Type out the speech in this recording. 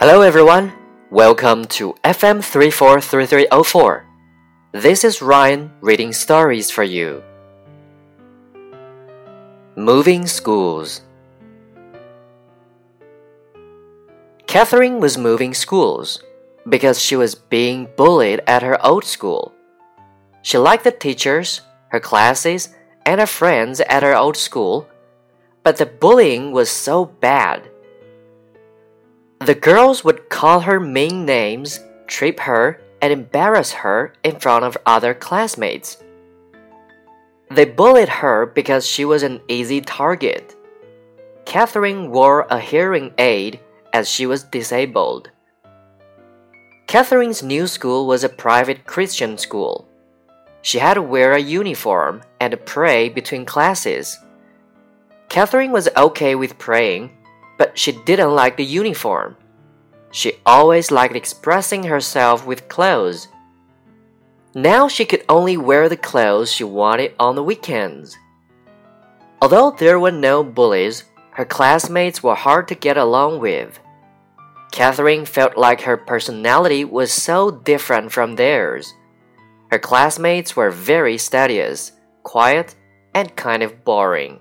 Hello everyone, welcome to FM 343304. This is Ryan reading stories for you. Moving Schools Catherine was moving schools because she was being bullied at her old school. She liked the teachers, her classes, and her friends at her old school, but the bullying was so bad the girls would call her mean names, trip her, and embarrass her in front of other classmates. They bullied her because she was an easy target. Catherine wore a hearing aid as she was disabled. Catherine's new school was a private Christian school. She had to wear a uniform and pray between classes. Catherine was okay with praying but she didn't like the uniform. She always liked expressing herself with clothes. Now she could only wear the clothes she wanted on the weekends. Although there were no bullies, her classmates were hard to get along with. Catherine felt like her personality was so different from theirs. Her classmates were very studious, quiet, and kind of boring.